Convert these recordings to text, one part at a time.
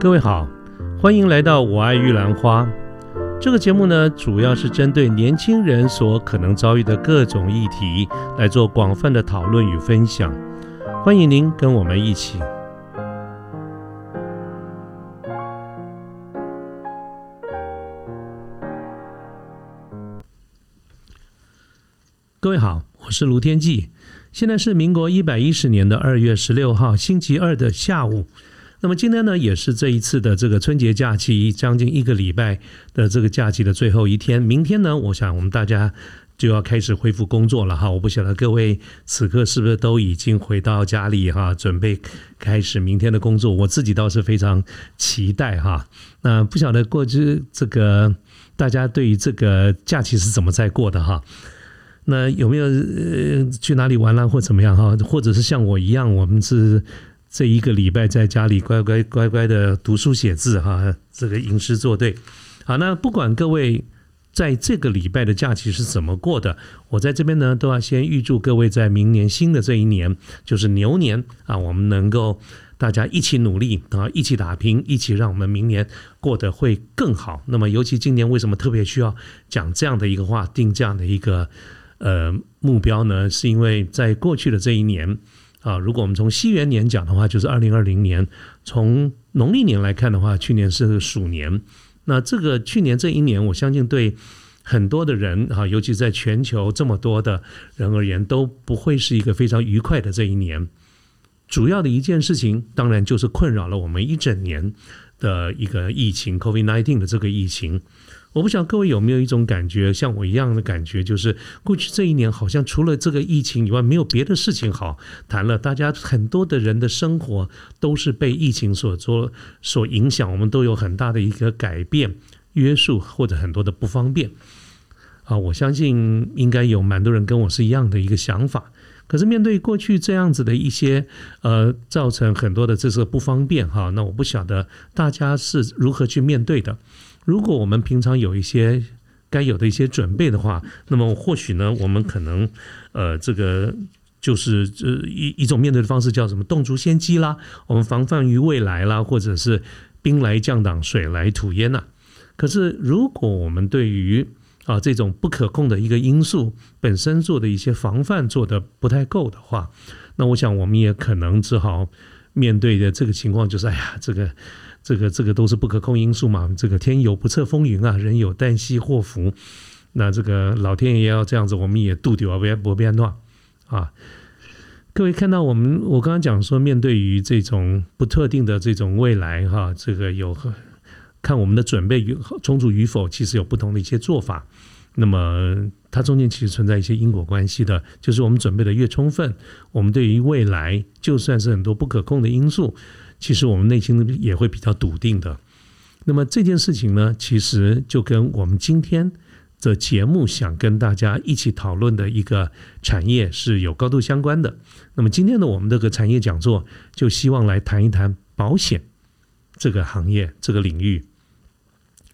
各位好，欢迎来到《我爱玉兰花》这个节目呢，主要是针对年轻人所可能遭遇的各种议题来做广泛的讨论与分享。欢迎您跟我们一起。各位好，我是卢天记，现在是民国一百一十年的二月十六号星期二的下午。那么今天呢，也是这一次的这个春节假期将近一个礼拜的这个假期的最后一天。明天呢，我想我们大家就要开始恢复工作了哈。我不晓得各位此刻是不是都已经回到家里哈，准备开始明天的工作。我自己倒是非常期待哈。那不晓得过去这个大家对于这个假期是怎么在过的哈？那有没有呃去哪里玩啦，或怎么样哈？或者是像我一样，我们是。这一个礼拜在家里乖乖乖乖的读书写字哈，这个吟诗作对。好，那不管各位在这个礼拜的假期是怎么过的，我在这边呢都要先预祝各位在明年新的这一年，就是牛年啊，我们能够大家一起努力啊，一起打拼，一起让我们明年过得会更好。那么，尤其今年为什么特别需要讲这样的一个话，定这样的一个呃目标呢？是因为在过去的这一年。啊，如果我们从西元年讲的话，就是二零二零年；从农历年来看的话，去年是鼠年。那这个去年这一年，我相信对很多的人啊，尤其在全球这么多的人而言，都不会是一个非常愉快的这一年。主要的一件事情，当然就是困扰了我们一整年的一个疫情 （COVID-19） 的这个疫情。我不晓得各位有没有一种感觉，像我一样的感觉，就是过去这一年好像除了这个疫情以外，没有别的事情好谈了。大家很多的人的生活都是被疫情所做所影响，我们都有很大的一个改变、约束或者很多的不方便。啊，我相信应该有蛮多人跟我是一样的一个想法。可是面对过去这样子的一些呃，造成很多的这个不方便哈，那我不晓得大家是如何去面对的。如果我们平常有一些该有的一些准备的话，那么或许呢，我们可能呃，这个就是这一一种面对的方式叫什么“动足先机”啦，我们防范于未来啦，或者是兵来将挡，水来土掩呐。可是如果我们对于啊这种不可控的一个因素本身做的一些防范做的不太够的话，那我想我们也可能只好面对的这个情况就是，哎呀，这个。这个这个都是不可控因素嘛，这个天有不测风云啊，人有旦夕祸福，那这个老天爷要这样子，我们也度掉不不变乱啊。各位看到我们，我刚刚讲说，面对于这种不特定的这种未来哈，这个有看我们的准备与充足与否，其实有不同的一些做法。那么它中间其实存在一些因果关系的，就是我们准备的越充分，我们对于未来就算是很多不可控的因素。其实我们内心也会比较笃定的。那么这件事情呢，其实就跟我们今天的节目想跟大家一起讨论的一个产业是有高度相关的。那么今天的我们这个产业讲座，就希望来谈一谈保险这个行业这个领域。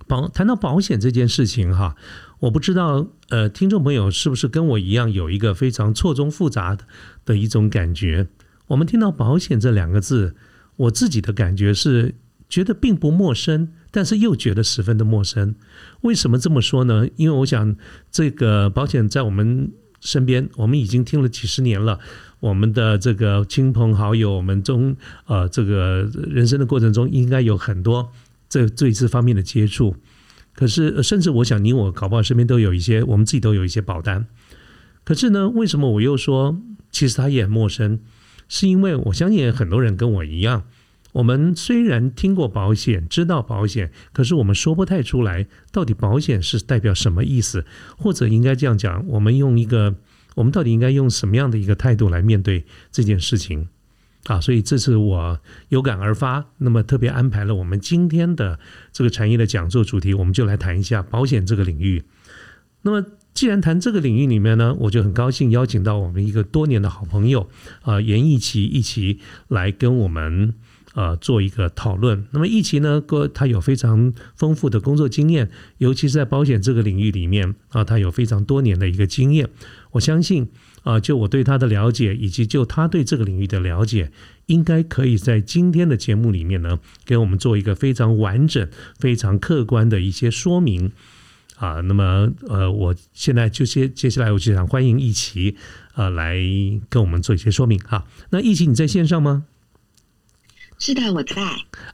保谈到保险这件事情哈，我不知道呃，听众朋友是不是跟我一样有一个非常错综复杂的的一种感觉？我们听到保险这两个字。我自己的感觉是觉得并不陌生，但是又觉得十分的陌生。为什么这么说呢？因为我想，这个保险在我们身边，我们已经听了几十年了。我们的这个亲朋好友，我们中呃，这个人生的过程中，应该有很多这这方面的接触。可是，甚至我想，你我搞不好身边都有一些，我们自己都有一些保单。可是呢，为什么我又说，其实它也很陌生？是因为我相信很多人跟我一样，我们虽然听过保险，知道保险，可是我们说不太出来到底保险是代表什么意思，或者应该这样讲，我们用一个，我们到底应该用什么样的一个态度来面对这件事情啊？所以这次我有感而发，那么特别安排了我们今天的这个产业的讲座主题，我们就来谈一下保险这个领域。那么。既然谈这个领域里面呢，我就很高兴邀请到我们一个多年的好朋友啊，严义奇一起来跟我们呃做一个讨论。那么一奇呢，哥他有非常丰富的工作经验，尤其是在保险这个领域里面啊，他有非常多年的一个经验。我相信啊，就我对他的了解，以及就他对这个领域的了解，应该可以在今天的节目里面呢，给我们做一个非常完整、非常客观的一些说明。啊，那么呃，我现在就接接下来我就想欢迎一奇啊来跟我们做一些说明哈。那一奇你在线上吗？是的，我在。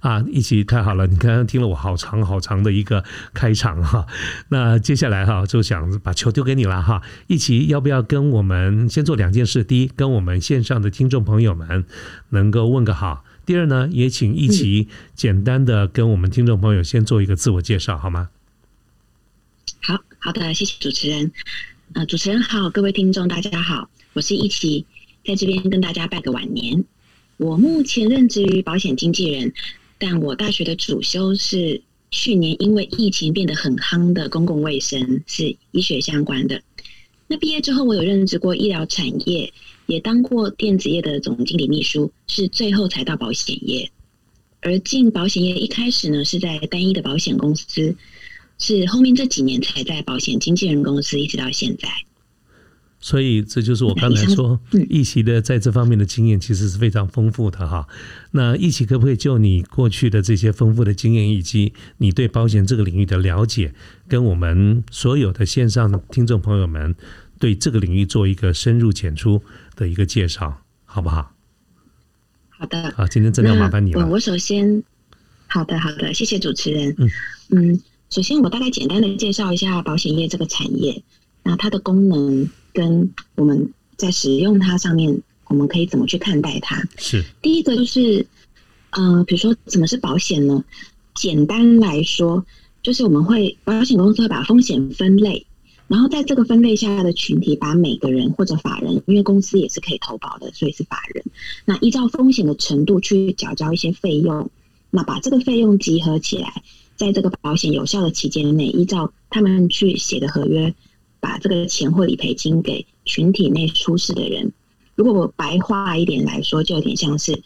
啊，一奇太好了，你刚刚听了我好长好长的一个开场哈。那接下来哈就想把球丢给你了哈。一奇要不要跟我们先做两件事？第一，跟我们线上的听众朋友们能够问个好；第二呢，也请一起简单的跟我们听众朋友先做一个自我介绍好吗？好好的，谢谢主持人。呃，主持人好，各位听众大家好，我是一奇，在这边跟大家拜个晚年。我目前任职于保险经纪人，但我大学的主修是去年因为疫情变得很夯的公共卫生，是医学相关的。那毕业之后，我有任职过医疗产业，也当过电子业的总经理秘书，是最后才到保险业。而进保险业一开始呢，是在单一的保险公司。是后面这几年才在保险经纪人公司，一直到现在。所以这就是我刚才说，易奇的在这方面的经验其实是非常丰富的哈。那易奇可不可以就你过去的这些丰富的经验，以及你对保险这个领域的了解，跟我们所有的线上的听众朋友们对这个领域做一个深入浅出的一个介绍，好不好？好的。好，今天真的要麻烦你了。我首先，好的，好的，谢谢主持人。嗯嗯。首先，我大概简单的介绍一下保险业这个产业，那它的功能跟我们在使用它上面，我们可以怎么去看待它？是第一个就是，呃，比如说什么是保险呢？简单来说，就是我们会保险公司会把风险分类，然后在这个分类下的群体，把每个人或者法人，因为公司也是可以投保的，所以是法人。那依照风险的程度去缴交一些费用，那把这个费用集合起来。在这个保险有效的期间内，依照他们去写的合约，把这个钱或理赔金给群体内出事的人。如果我白话一点来说，就有点像是，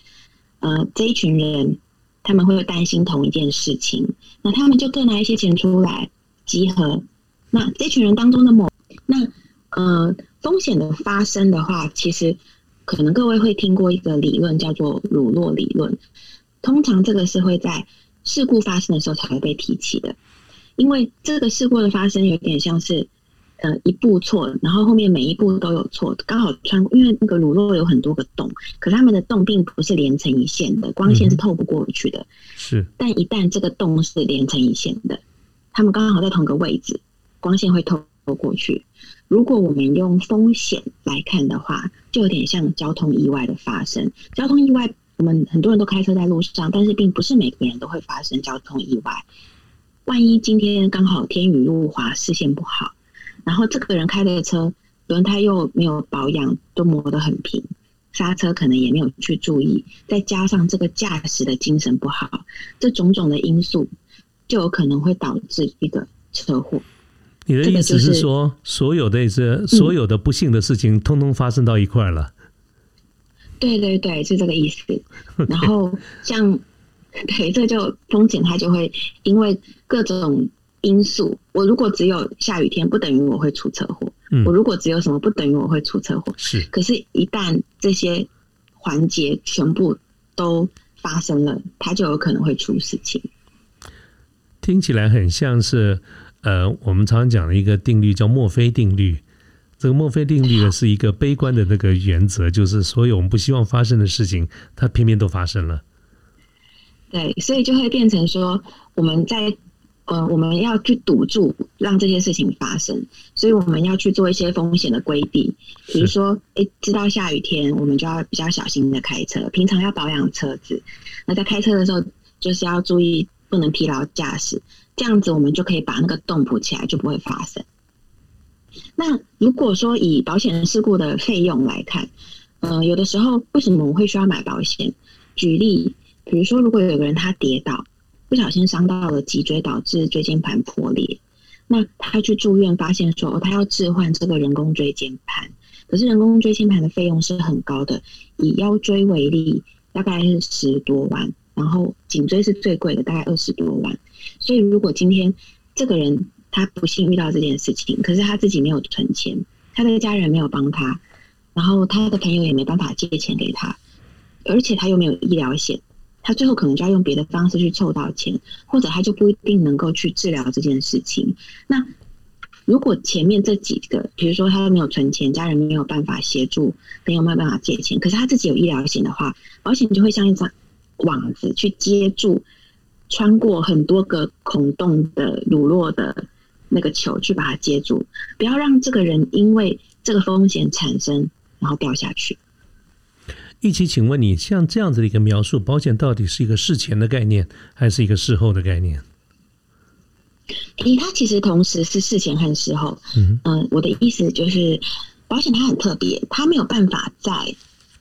呃，这一群人他们会担心同一件事情，那他们就各拿一些钱出来集合。那这群人当中的某，那呃，风险的发生的话，其实可能各位会听过一个理论叫做乳酪理论，通常这个是会在。事故发生的时候才会被提起的，因为这个事故的发生有点像是，呃，一步错，然后后面每一步都有错，刚好穿，因为那个乳酪有很多个洞，可是它们的洞并不是连成一线的，光线是透不过去的。是，但一旦这个洞是连成一线的，它们刚好在同个位置，光线会透过去。如果我们用风险来看的话，就有点像交通意外的发生，交通意外。我们很多人都开车在路上，但是并不是每个人都会发生交通意外。万一今天刚好天雨路滑，视线不好，然后这个人开的车轮胎又没有保养，都磨得很平，刹车可能也没有去注意，再加上这个驾驶的精神不好，这种种的因素就有可能会导致一个车祸。你的意思是说，所有的这所有的不幸的事情，通通发生到一块了？对对对，是这个意思。然后像 对，这就风险，它就会因为各种因素。我如果只有下雨天，不等于我会出车祸。我如果只有什么，不等于我会出车祸。是。可是，一旦这些环节全部都发生了，它就有可能会出事情。听起来很像是呃，我们常常讲的一个定律，叫墨菲定律。这个墨菲定律呢，是一个悲观的那个原则，就是所有我们不希望发生的事情，它偏偏都发生了。对，所以就会变成说，我们在呃，我们要去堵住，让这些事情发生，所以我们要去做一些风险的规避，比如说，哎，知道下雨天，我们就要比较小心的开车，平常要保养车子，那在开车的时候，就是要注意不能疲劳驾驶，这样子我们就可以把那个洞补起来，就不会发生。那如果说以保险人事故的费用来看，呃，有的时候为什么我们会需要买保险？举例，比如说，如果有个人他跌倒，不小心伤到了脊椎，导致椎间盘破裂，那他去住院，发现说他要置换这个人工椎间盘，可是人工椎间盘的费用是很高的，以腰椎为例，大概是十多万，然后颈椎是最贵的，大概二十多万。所以如果今天这个人他不幸遇到这件事情，可是他自己没有存钱，他的家人没有帮他，然后他的朋友也没办法借钱给他，而且他又没有医疗险，他最后可能就要用别的方式去凑到钱，或者他就不一定能够去治疗这件事情。那如果前面这几个，比如说他没有存钱，家人没有办法协助，朋友没有办法借钱，可是他自己有医疗险的话，保险就会像一张网子去接住，穿过很多个孔洞的乳酪的那个球去把它接住，不要让这个人因为这个风险产生，然后掉下去。一起，请问你像这样子的一个描述，保险到底是一个事前的概念，还是一个事后的概念？诶，它其实同时是事前和事后。嗯嗯、我的意思就是，保险它很特别，它没有办法在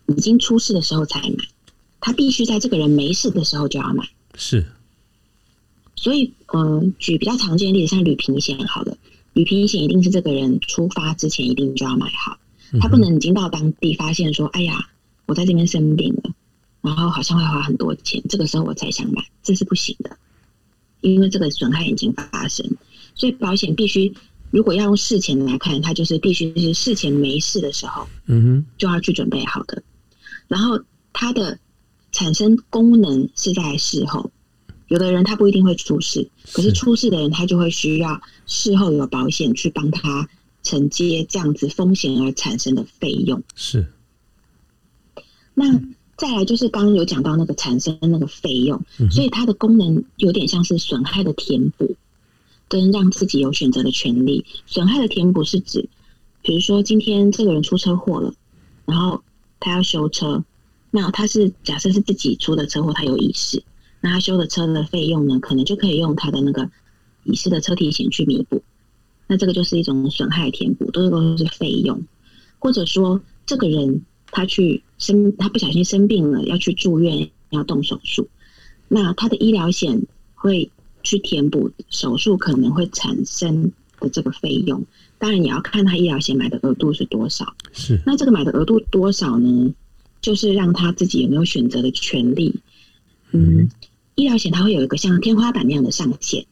已经出事的时候才买，它必须在这个人没事的时候就要买。是所以，嗯、举比较常见的例子，像旅平险好了，旅平险一定是这个人出发之前一定就要买好，他不能已经到当地发现说，哎呀，我在这边生病了，然后好像会花很多钱，这个时候我才想买，这是不行的，因为这个损害已经发生，所以保险必须，如果要用事前来看，它就是必须是事前没事的时候嗯哼，就要去准备好的，然后它的产生功能是在事后。有的人他不一定会出事，可是是出事的人他就会需要事后有保险去帮他承接这样子风险而产生的费用。是那再来就是刚刚有讲到那个产生那个费用，嗯所以它的功能有点像是损害的填补，跟让自己有选择的权利。损害的填补是指，比如说今天这个人出车祸了，然后他要修车，那他是假设是自己出的车祸，他有意识，那他修的车的费用呢，可能就可以用他的那个已失的车体险去弥补。那这个就是一种损害填补，都是都是费用，或者说这个人他去生，他不小心生病了，要去住院，要动手术，那他的医疗险会去填补手术可能会产生的这个费用。当然也要看他医疗险买的额度是多少。是那这个买的额度多少呢？就是让他自己有没有选择的权利。嗯，医疗险它会有一个像天花板那样的上限。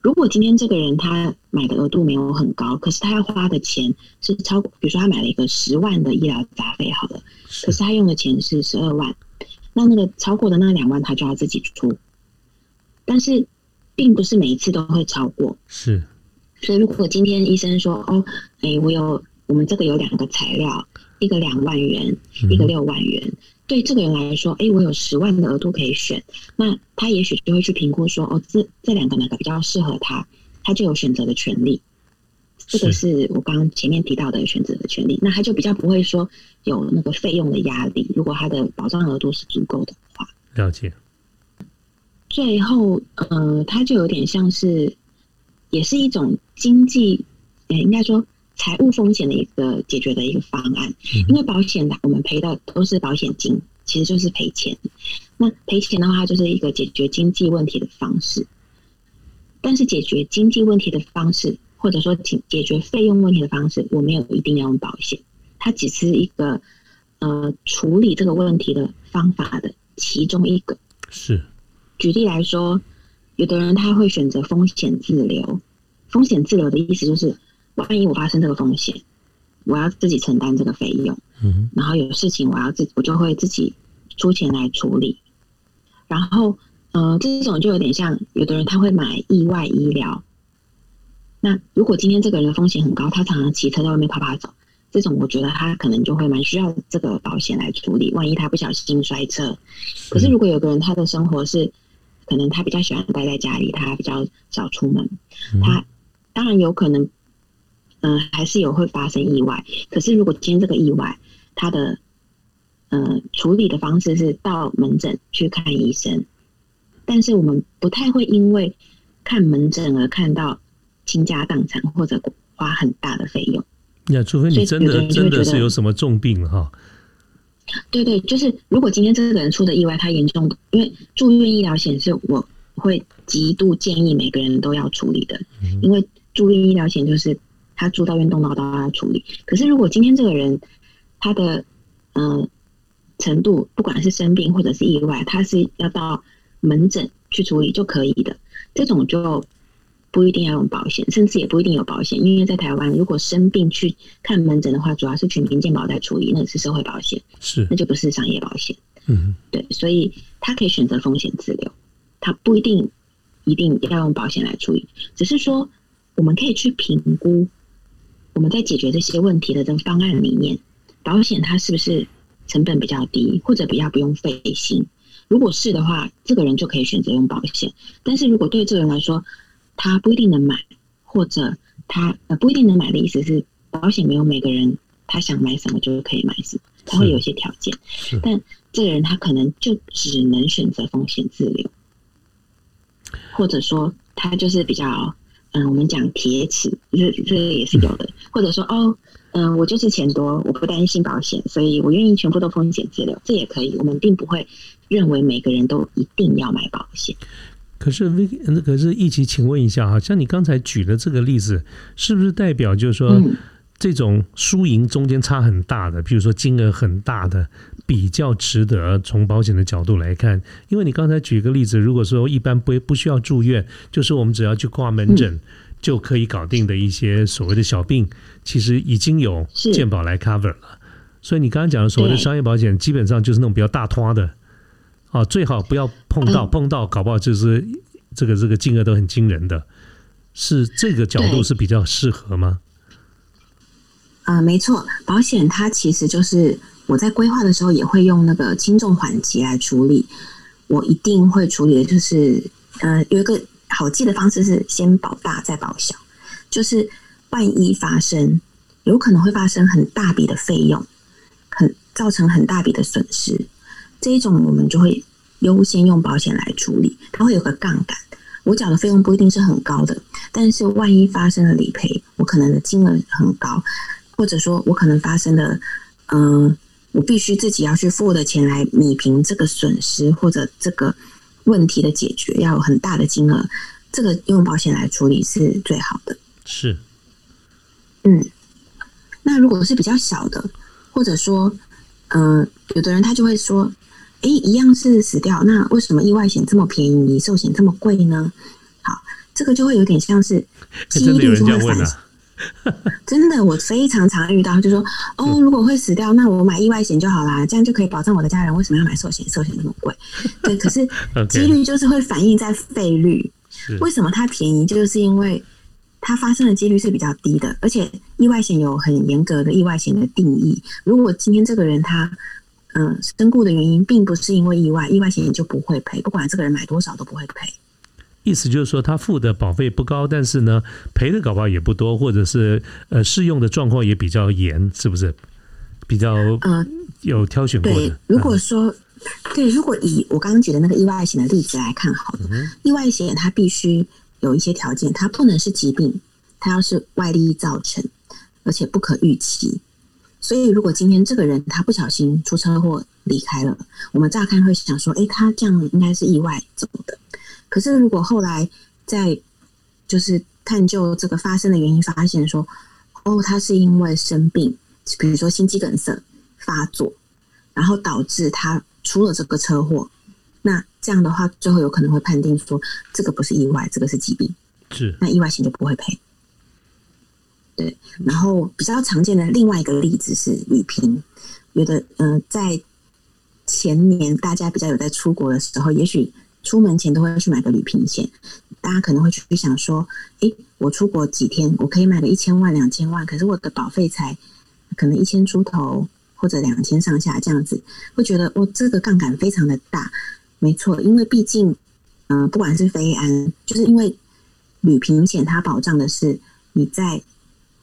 如果今天这个人他买的额度没有很高，可是他要花的钱是超过，比如说他买了一个十万的医疗杂费，好了，可是他用的钱是十二万，那那个超过的那两万他就要自己出。但是并不是每一次都会超过，是所以如果今天医生说，哦，哎，我有我们这个有两个材料，一个两万元，一个六万元，对这个人来说，哎，我有十万的额度可以选，那他也许就会去评估说，哦，这这两个哪个比较适合他，他就有选择的权利。这个是我刚刚前面提到的选择的权利，那他就比较不会说有那个费用的压力。如果他的保障额度是足够的话，了解，最后，呃，它就有点像是，也是一种经济，呃，应该说财务风险的一个解决的一个方案。因为保险的我们赔的都是保险金，其实就是赔钱。那赔钱的话，就是一个解决经济问题的方式。但是解决经济问题的方式，或者说解解决费用问题的方式，我没有一定要用保险，它只是一个呃处理这个问题的方法的其中一个。是举例来说，有的人他会选择风险自留。风险自留的意思就是，万一我发生这个风险，我要自己承担这个费用，嗯然后有事情我要自我就会自己出钱来处理。然后，呃，这种就有点像有的人他会买意外医疗。那如果今天这个人的风险很高，他常常骑车在外面啪啪走，这种我觉得他可能就会蛮需要这个保险来处理。万一他不小心摔车，可是如果有个人他的生活是，可能他比较喜欢待在家里，他比较少出门，他当然有可能，嗯、还是有会发生意外。可是如果今天这个意外，他的呃处理的方式是到门诊去看医生，但是我们不太会因为看门诊而看到倾家荡产或者花很大的费用。那除非你真的真的是有什么重病哈，对对，就是如果今天这个人出的意外太严重，因为住院医疗险是我会极度建议每个人都要处理的，因为住院医疗险就是他住到院动到都要处理。可是如果今天这个人他的嗯、呃程度，不管是生病或者是意外，他是要到门诊去处理就可以的，这种就不一定要用保险，甚至也不一定有保险，因为在台湾如果生病去看门诊的话，主要是全民健保在处理，那是社会保险，是那就不是商业保险。嗯对，所以他可以选择风险自留，他不一定一定要用保险来处理，只是说我们可以去评估我们在解决这些问题的这个方案里面，保险它是不是成本比较低，或者比较不用费心。如果是的话，这个人就可以选择用保险。但是如果对这个人来说，他不一定能买，或者他呃不一定能买的意思是，保险没有每个人他想买什么就可以买什么，他会有一些条件。但这个人他可能就只能选择风险自留，或者说他就是比较嗯，我们讲铁齿，这这个也是有的，或者说哦。嗯，我就是钱多，我不担心保险，所以我愿意全部都风险自留，这也可以。我们并不会认为每个人都一定要买保险。可是 V，那可是一起，请问一下哈，像你刚才举的这个例子，是不是代表就是说，嗯这种输赢中间差很大的，比如说金额很大的，比较值得从保险的角度来看？因为你刚才举个例子，如果说一般不不需要住院，就是我们只要去挂门诊。就可以搞定的一些所谓的小病，其实已经有是健保来 cover 了。所以你刚刚讲的所谓的商业保险，基本上就是那种比较大拖的，啊，最好不要碰到，嗯碰到搞不好就是这个这个金额都很惊人的，是这个角度是比较适合吗？啊、没错，保险它其实就是我在规划的时候也会用那个轻重缓急来处理。我一定会处理的就是，呃，有一个好记的方式是先保大再保小，就是万一发生，有可能会发生很大笔的费用，很造成很大笔的损失，这一种我们就会优先用保险来处理，它会有个杠杆。我缴的费用不一定是很高的，但是万一发生了理赔，我可能的金额很高，或者说我可能发生的，嗯、我必须自己要去付的钱来弥平这个损失或者这个问题的解决，要有很大的金额，这个用保险来处理是最好的。是，嗯，那如果是比较小的，或者说，嗯、有的人他就会说，诶，一样是死掉，那为什么意外险这么便宜，寿险这么贵呢？好，这个就会有点像是几 真的有人这样问啊？真的，我非常常遇到，就说哦，如果会死掉，那我买意外险就好啦，这样就可以保障我的家人。为什么要买寿险？寿险那么贵？对，可是几率就是会反映在费率。为什么它便宜？就是因为它发生的几率是比较低的，而且意外险有很严格的意外险的定义。如果今天这个人他嗯身故的原因并不是因为意外，意外险也就不会赔，不管这个人买多少都不会赔。意思就是说，他付的保费不高，但是呢，赔的搞不好也不多，或者是呃适用的状况也比较严，是不是？比较嗯、有挑选过对的。，如果嗯说、对，如果以我刚刚举的那个意外险的例子来看好了，意外险它必须有一些条件，它不能是疾病，它要是外力造成，而且不可预期。所以，如果今天这个人他不小心出车祸离开了，我们乍看会想说，诶，他这样应该是意外走的。可是，如果后来在就是探究这个发生的原因，发现说，哦，他是因为生病，比如说心肌梗塞发作，然后导致他出了这个车祸，那这样的话，最后有可能会判定说这个不是意外，这个是疾病，是。那意外险就不会赔。对，然后比较常见的另外一个例子是旅平，有的呃，在前年大家比较有在出国的时候，也许出门前都会去买个旅平险，大家可能会去想说，诶，我出国几天，我可以买个一千万、两千万，可是我的保费才可能一千出头或者两千上下这样子，会觉得哦，这个杠杆非常的大。没错，因为毕竟，嗯、不管是非安，就是因为旅平险它保障的是你在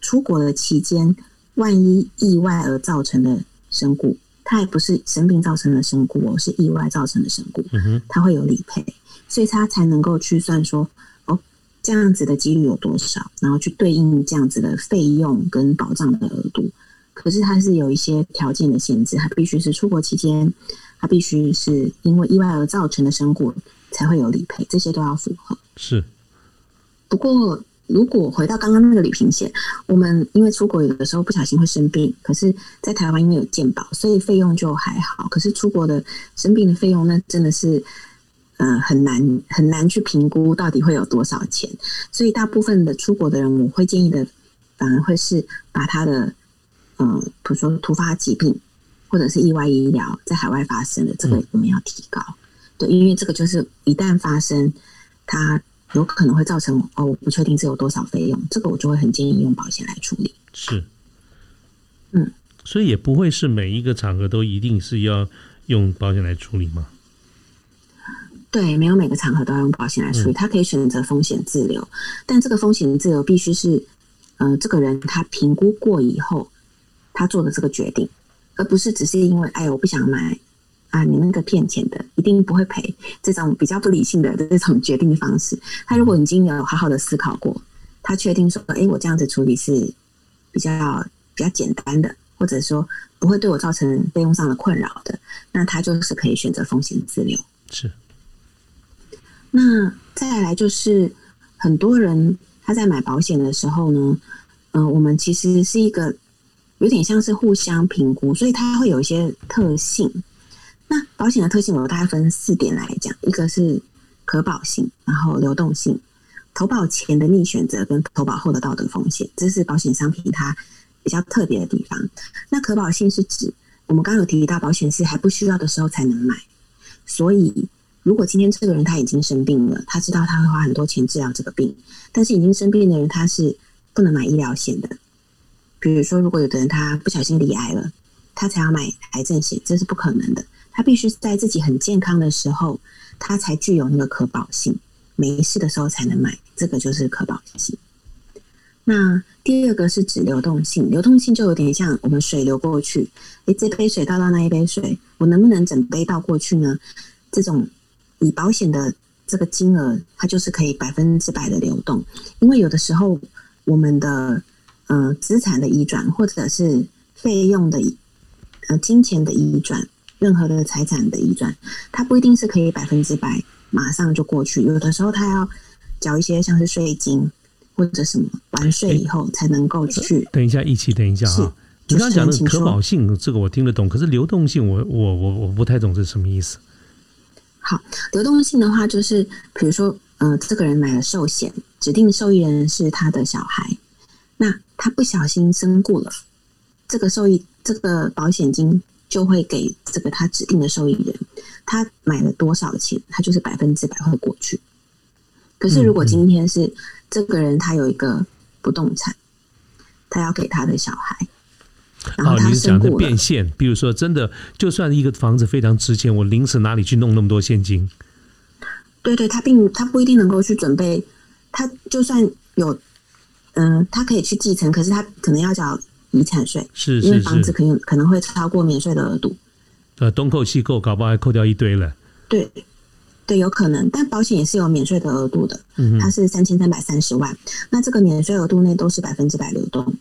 出国的期间，万一意外而造成的身故，它也不是生病造成的身故哦，是意外造成的身故，嗯哼，它会有理赔，所以它才能够去算说，哦，这样子的几率有多少，然后去对应这样子的费用跟保障的额度。可是它是有一些条件的限制，它必须是出国期间，它必须是因为意外而造成的身故才会有理赔，这些都要符合。是不过，如果回到刚刚那个旅行险，我们因为出国有的时候不小心会生病，可是，在台湾因为有健保，所以费用就还好。可是出国的生病的费用，那真的是呃很难很难去评估到底会有多少钱，所以大部分的出国的人，我会建议的反而会是把他的嗯，比如说突发疾病或者是意外医疗在海外发生的这个我们要提高，对，因为这个就是一旦发生，它有可能会造成哦，我不确定这有多少费用，这个我就会很建议用保险来处理。是，嗯，所以也不会是每一个场合都一定是要用保险来处理吗？对，没有每个场合都要用保险来处理，他可以选择风险自留，但这个风险自留必须是，呃，这个人他评估过以后，他做的这个决定，而不是只是因为哎，我不想买啊，你那个骗钱的一定不会赔，这种比较不理性的这种决定方式。他如果已经有好好的思考过，他确定说，哎，我这样子处理是比较比较简单的，或者说不会对我造成费用上的困扰的，那他就是可以选择风险自留。是。那再来就是很多人他在买保险的时候呢，嗯，我们其实是一个有点像是互相评估，所以它会有一些特性。那保险的特性我大概分四点来讲，一个是可保性，然后流动性、投保前的逆选择跟投保后的道德风险，这是保险商品它比较特别的地方。那可保性是指我们刚刚有提到，保险是还不需要的时候才能买，所以。如果今天这个人他已经生病了，他知道他会花很多钱治疗这个病，但是已经生病的人他是不能买医疗险的。比如说，如果有的人他不小心罹癌了，他才要买癌症险，这是不可能的。他必须在自己很健康的时候，他才具有那个可保性，没事的时候才能买，这个就是可保性。那第二个是指流动性，流动性就有点像我们水流过去，诶，这杯水倒到那一杯水，我能不能整杯倒过去呢？这种。以保险的这个金额，它就是可以百分之百的流动，因为有的时候我们的呃资产的移转，或者是费用的呃金钱的移转，任何的财产的移转，它不一定是可以百分之百马上就过去，有的时候它要缴一些像是税金或者什么完税以后才能够去。等一下，一起等一下哈，你刚刚讲的可保性这个我听得懂，可是流动性我我我我不太懂是什么意思。好，流动性的话，就是比如说，呃，这个人买了寿险，指定受益人是他的小孩，那他不小心身故了，这个受益这个保险金就会给这个他指定的受益人，他买了多少钱，他就是百分之百会过去。可是如果今天是这个人他有一个不动产，他要给他的小孩。哦，你是讲的变现，比如说，真的，就算一个房子非常值钱，我临时哪里去弄那么多现金？对对，他并他不一定能够去准备，他就算有，嗯，他可以去继承，可是他可能要缴遗产税，是因为房子可能可能会超过免税的额度。呃，东扣西扣，搞不好还扣掉一堆了。对对，有可能，但保险也是有免税的额度的，它是三千三百三十万，那这个免税额度内都是百分之百流动。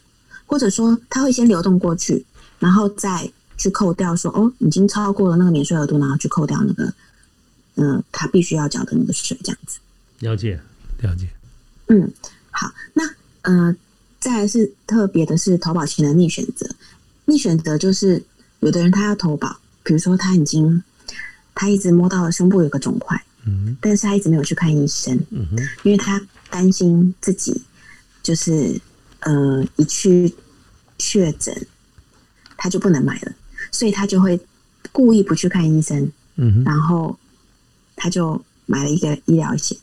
或者说，它会先流动过去，然后再去扣掉，说哦，已经超过了那个免税额度，然后去扣掉那个，嗯，他必须要缴的那个税，这样子。了解，了解。嗯，好，那呃，再来是特别的是投保前的逆选择。逆选择就是有的人他要投保，比如说他已经他一直摸到了胸部有个肿块，嗯，但是他一直没有去看医生，嗯哼，因为他担心自己就是。呃，一去确诊，他就不能买了，所以他就会故意不去看医生，嗯，然后他就买了一个医疗险，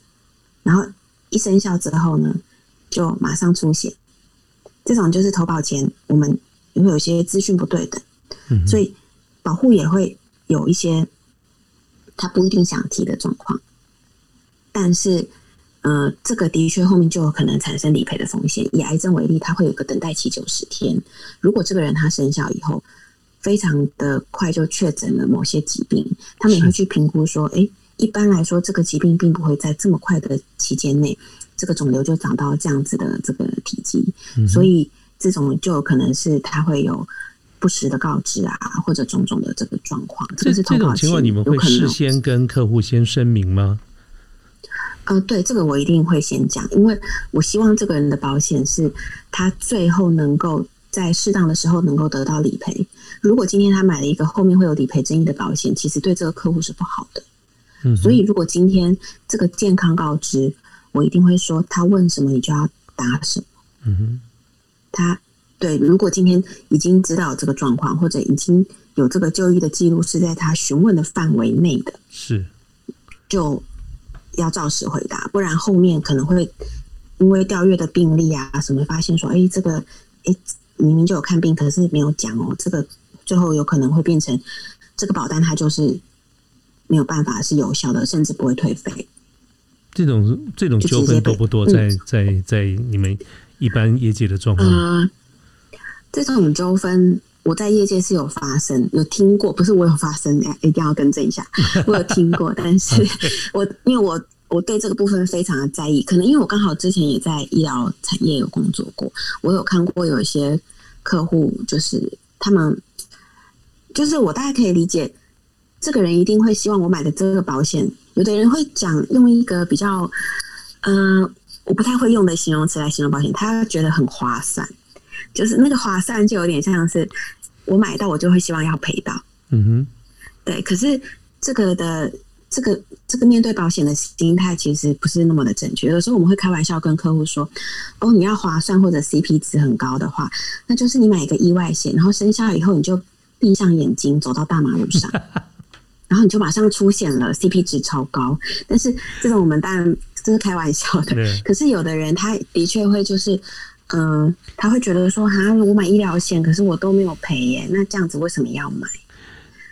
然后一生效之后呢，就马上出险。这种就是投保前我们会有些资讯不对等，嗯，所以保护也会有一些他不一定想提的状况，但是。呃，这个的确后面就有可能产生理赔的风险。以癌症为例，它会有个等待期九十天。如果这个人他生效以后，非常的快就确诊了某些疾病，他们也会去评估说，哎，一般来说这个疾病并不会在这么快的期间内，这个肿瘤就长到这样子的这个体积，所以这种就有可能是他会有不实的告知啊，或者种种的这个状况。这是这种情况，你们会事先跟客户先声明吗？呃，对，这个我一定会先讲，因为我希望这个人的保险是他最后能够在适当的时候能够得到理赔。如果今天他买了一个后面会有理赔争议的保险，其实对这个客户是不好的。嗯所以如果今天这个健康告知，我一定会说他问什么你就要答什么。嗯哼，他对，如果今天已经知道这个状况，或者已经有这个就医的记录是在他询问的范围内的，是，就要照实回答，不然后面可能会因为调阅的病例啊什么，发现说，哎，这个哎明明就有看病，可是没有讲哦，这个最后有可能会变成这个保单它就是没有办法是有效的，甚至不会退费。这种这种纠纷多不多？嗯在在在你们一般业界的状况？嗯、这种纠纷我在业界是有发生，有听过，不是我有发生，哎一定要更正一下，我有听过，但是 我因为我我对这个部分非常的在意，可能因为我刚好之前也在医疗产业有工作过，我有看过有一些客户，就是他们，就是我大概可以理解，这个人一定会希望我买的这个保险，有的人会讲用一个比较，嗯、我不太会用的形容词来形容保险，他觉得很划算，就是那个划算就有点像是我买到我就会希望要赔到，嗯哼，对，可是这个的这个这个面对保险的心态其实不是那么的正确。有的时候我们会开玩笑跟客户说：“哦，你要划算或者 CP 值很高的话，那就是你买一个意外险，然后生效以后你就闭上眼睛走到大马路上，然后你就马上出现了 CP 值超高。但是这种我们当然这是开玩笑的，可是有的人他的确会就是，嗯、他会觉得说，哈，我买医疗险，可是我都没有赔耶，那这样子为什么要买？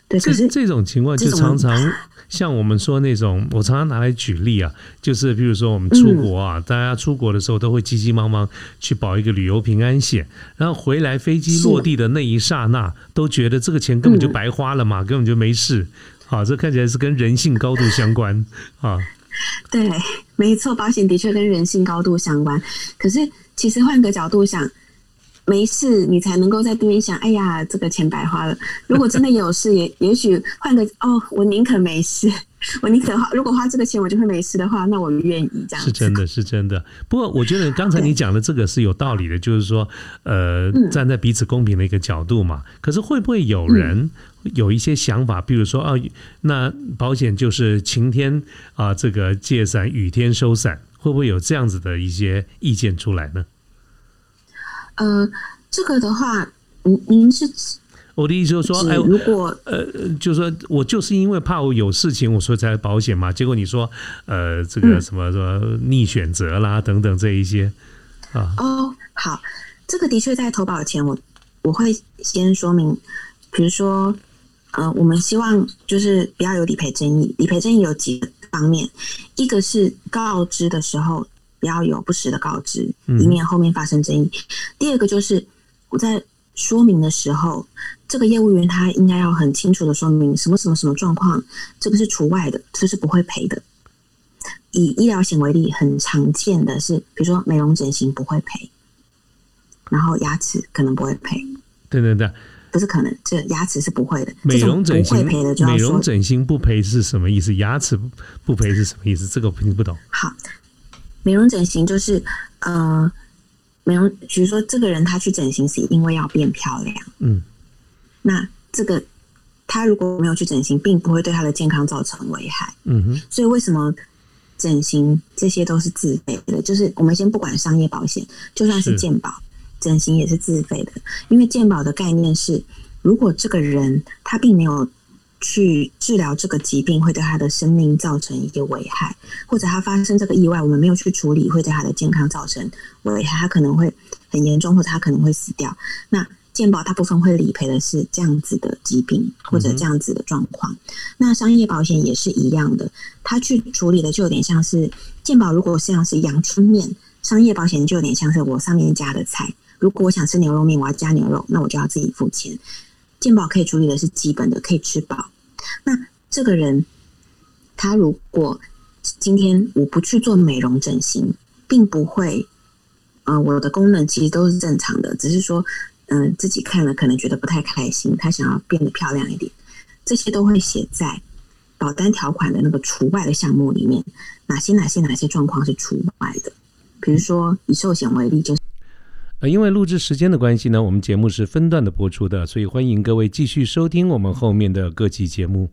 对，可是这这种情况就常常像我们说那种，我常常拿来举例啊，就是比如说我们出国啊，嗯大家出国的时候都会急急忙忙去保一个旅游平安险，然后回来飞机落地的那一刹那，都觉得这个钱根本就白花了嘛，根本就没事。好，这看起来是跟人性高度相关啊。对，没错，保险的确跟人性高度相关。可是其实换个角度想，没事你才能够在那边想，哎呀，这个钱白花了。如果真的有事，也也许换个哦，我宁可没事，我宁可花，如果花这个钱我就会没事的话，那我愿意这样。是真的，是真的。不过，我觉得 刚才你讲的这个是有道理的，就是说，呃，嗯站在彼此公平的一个角度嘛。可是，会不会有人有一些想法，比如说，啊，那保险就是晴天啊，这个借伞，雨天收伞，会不会有这样子的一些意见出来呢？呃，这个的话，您您是指我的意思就是说，哎，如果呃，就是说我就是因为怕我有事情，我所以才保险嘛。结果你说，呃，这个嗯什么什么逆选择啦等等这一些啊，哦，好，这个的确在投保前我，我会先说明，比如说，呃，我们希望就是不要有理赔争议。理赔争议有几个方面，一个是告知的时候不要有不实的告知，嗯以免后面发生争议。第二个就是我在说明的时候，这个业务员他应该要很清楚的说明什么什么什么状况，这个是除外的，这是不会赔的。以医疗险为例，很常见的是，比如说美容整形不会赔，然后牙齿可能不会赔，对对对。不是可能，这牙齿是不会的。美容整形不会赔的就要美容整形不赔是什么意思？牙齿不不赔是什么意思？这个我听不懂。好。美容整形就是呃，美容，比如说这个人他去整形是因为要变漂亮，嗯，那这个他如果没有去整形，并不会对他的健康造成危害。嗯哼，所以为什么整形这些都是自费的？就是我们先不管商业保险，就算是是健保，整形也是自费的。因为健保的概念是，如果这个人他并没有去治疗这个疾病，会对他的生命造成一个危害，或者他发生这个意外，我们没有去处理，会对他的健康造成危害，他可能会很严重，或者他可能会死掉。那健保大部分会理赔的是这样子的疾病或者这样子的状况。那商业保险也是一样的，它去处理的就有点像是健保，如果像是阳春面，商业保险就有点像是我上面加的菜。如果我想吃牛肉面，我要加牛肉，那我就要自己付钱。健保可以处理的是基本的，可以吃饱。那这个人，他如果今天我不去做美容整形，并不会，呃，我的功能其实都是正常的，只是说，嗯、自己看了可能觉得不太开心，他想要变得漂亮一点，这些都会写在保单条款的那个除外的项目里面，哪些哪些哪些状况是除外的。比如说以寿险为例，就是呃，因为录制时间的关系呢，我们节目是分段的播出的，所以欢迎各位继续收听我们后面的各期节目。